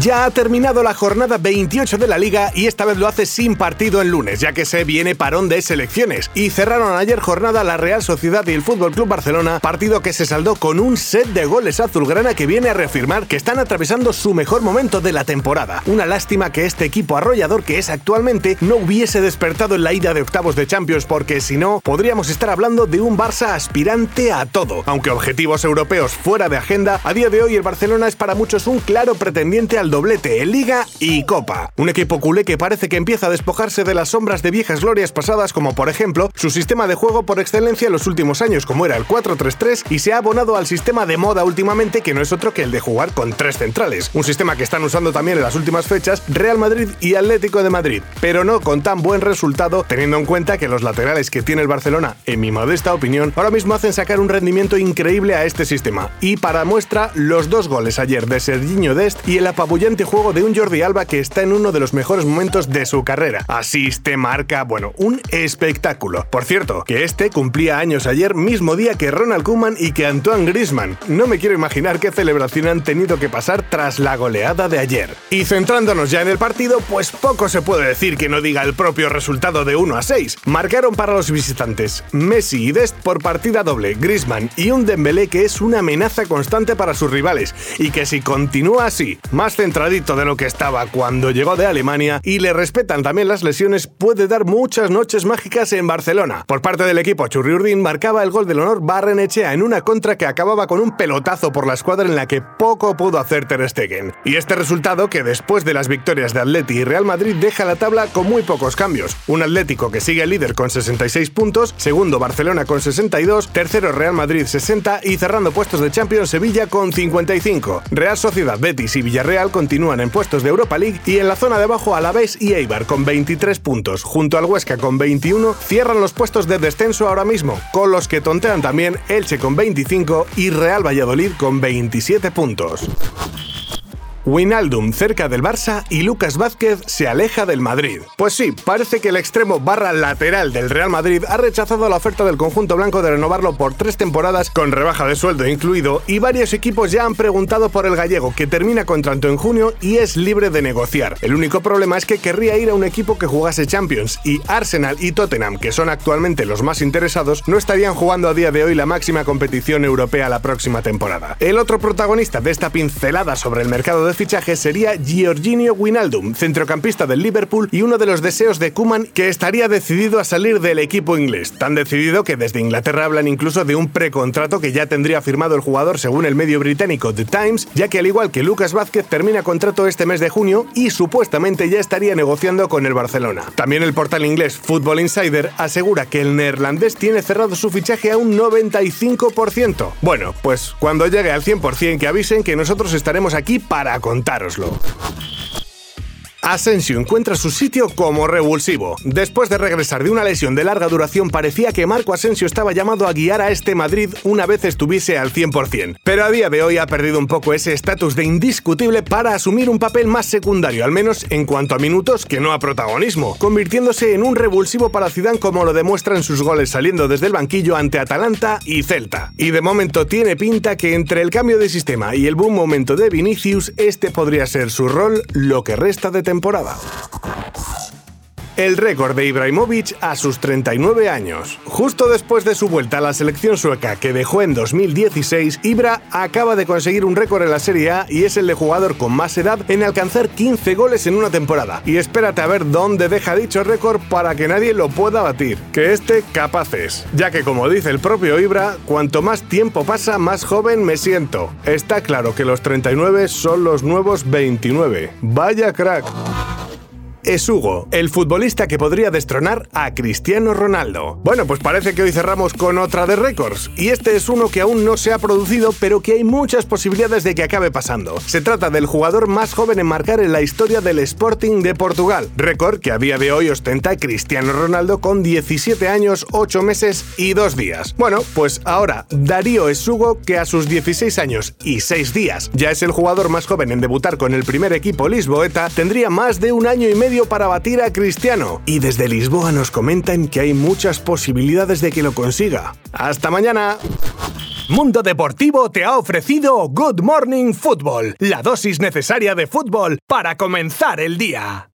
Ya ha terminado la jornada 28 de la liga y esta vez lo hace sin partido en lunes, ya que se viene parón de selecciones. Y cerraron ayer jornada la Real Sociedad y el Fútbol Club Barcelona, partido que se saldó con un set de goles azulgrana que viene a reafirmar que están atravesando su mejor momento de la temporada. Una lástima que este equipo arrollador que es actualmente no hubiese despertado en la ida de octavos de Champions, porque si no, podríamos estar hablando de un Barça aspirante a todo. Aunque objetivos europeos fuera de agenda, a día de hoy el Barcelona es para muchos un claro pretendiente al doblete en Liga y Copa. Un equipo culé que parece que empieza a despojarse de las sombras de viejas glorias pasadas como por ejemplo su sistema de juego por excelencia en los últimos años como era el 4-3-3 y se ha abonado al sistema de moda últimamente que no es otro que el de jugar con tres centrales. Un sistema que están usando también en las últimas fechas Real Madrid y Atlético de Madrid, pero no con tan buen resultado teniendo en cuenta que los laterales que tiene el Barcelona, en mi modesta opinión, ahora mismo hacen sacar un rendimiento increíble a este sistema. Y para muestra, los dos goles ayer de Serginho Dest y el apabullante juego de un Jordi Alba que está en uno de los mejores momentos de su carrera. Asiste, marca, bueno, un espectáculo. Por cierto, que este cumplía años ayer, mismo día que Ronald Koeman y que Antoine Griezmann. No me quiero imaginar qué celebración han tenido que pasar tras la goleada de ayer. Y centrándonos ya en el partido, pues poco se puede decir que no diga el propio resultado de 1 a 6. Marcaron para los visitantes Messi y Dest por partida doble, Griezmann y un Dembélé que es una amenaza constante para sus rivales y que si continúa así, más centradito de lo que estaba cuando llegó de Alemania y le respetan también las lesiones, puede dar muchas noches mágicas en Barcelona. Por parte del equipo, Churriurdin marcaba el gol del honor Barrenechea en una contra que acababa con un pelotazo por la escuadra en la que poco pudo hacer Ter Stegen. Y este resultado que después de las victorias de Atleti y Real Madrid deja la tabla con muy pocos cambios. Un Atlético que sigue líder con 66 puntos, segundo Barcelona con 62, tercero Real Madrid 60 y cerrando puestos de Champions Sevilla con 55. Real Sociedad, Betis y Villarreal continúan en puestos de Europa League y en la zona de abajo Alavés y Eibar con 23 puntos, junto al Huesca con 21, cierran los puestos de descenso ahora mismo, con los que tontean también Elche con 25 y Real Valladolid con 27 puntos. Winaldum cerca del Barça y Lucas Vázquez se aleja del Madrid. Pues sí, parece que el extremo barra lateral del Real Madrid ha rechazado la oferta del conjunto blanco de renovarlo por tres temporadas con rebaja de sueldo incluido y varios equipos ya han preguntado por el gallego que termina contrato en junio y es libre de negociar. El único problema es que querría ir a un equipo que jugase Champions y Arsenal y Tottenham, que son actualmente los más interesados, no estarían jugando a día de hoy la máxima competición europea la próxima temporada. El otro protagonista de esta pincelada sobre el mercado de fichaje sería Giorginio Wijnaldum, centrocampista del Liverpool y uno de los deseos de Kuman que estaría decidido a salir del equipo inglés. Tan decidido que desde Inglaterra hablan incluso de un precontrato que ya tendría firmado el jugador según el medio británico The Times, ya que al igual que Lucas Vázquez termina contrato este mes de junio y supuestamente ya estaría negociando con el Barcelona. También el portal inglés Football Insider asegura que el neerlandés tiene cerrado su fichaje a un 95%. Bueno, pues cuando llegue al 100% que avisen que nosotros estaremos aquí para contároslo. Asensio encuentra su sitio como revulsivo. Después de regresar de una lesión de larga duración, parecía que Marco Asensio estaba llamado a guiar a este Madrid una vez estuviese al 100%. Pero a día de hoy ha perdido un poco ese estatus de indiscutible para asumir un papel más secundario, al menos en cuanto a minutos que no a protagonismo, convirtiéndose en un revulsivo para Zidane como lo demuestra en sus goles saliendo desde el banquillo ante Atalanta y Celta. Y de momento tiene pinta que entre el cambio de sistema y el boom momento de Vinicius, este podría ser su rol lo que resta de temporada. El récord de Ibrahimovic a sus 39 años. Justo después de su vuelta a la selección sueca que dejó en 2016, Ibra acaba de conseguir un récord en la Serie A y es el de jugador con más edad en alcanzar 15 goles en una temporada. Y espérate a ver dónde deja dicho récord para que nadie lo pueda batir. Que este capaz es. Ya que como dice el propio Ibra, cuanto más tiempo pasa, más joven me siento. Está claro que los 39 son los nuevos 29. Vaya crack. Es Hugo, el futbolista que podría destronar a Cristiano Ronaldo. Bueno, pues parece que hoy cerramos con otra de récords, y este es uno que aún no se ha producido, pero que hay muchas posibilidades de que acabe pasando. Se trata del jugador más joven en marcar en la historia del Sporting de Portugal, récord que a día de hoy ostenta Cristiano Ronaldo con 17 años, 8 meses y 2 días. Bueno, pues ahora Darío Esugo, que a sus 16 años y 6 días ya es el jugador más joven en debutar con el primer equipo lisboeta, tendría más de un año y para batir a Cristiano. Y desde Lisboa nos comentan que hay muchas posibilidades de que lo consiga. ¡Hasta mañana! Mundo Deportivo te ha ofrecido Good Morning Football, la dosis necesaria de fútbol para comenzar el día.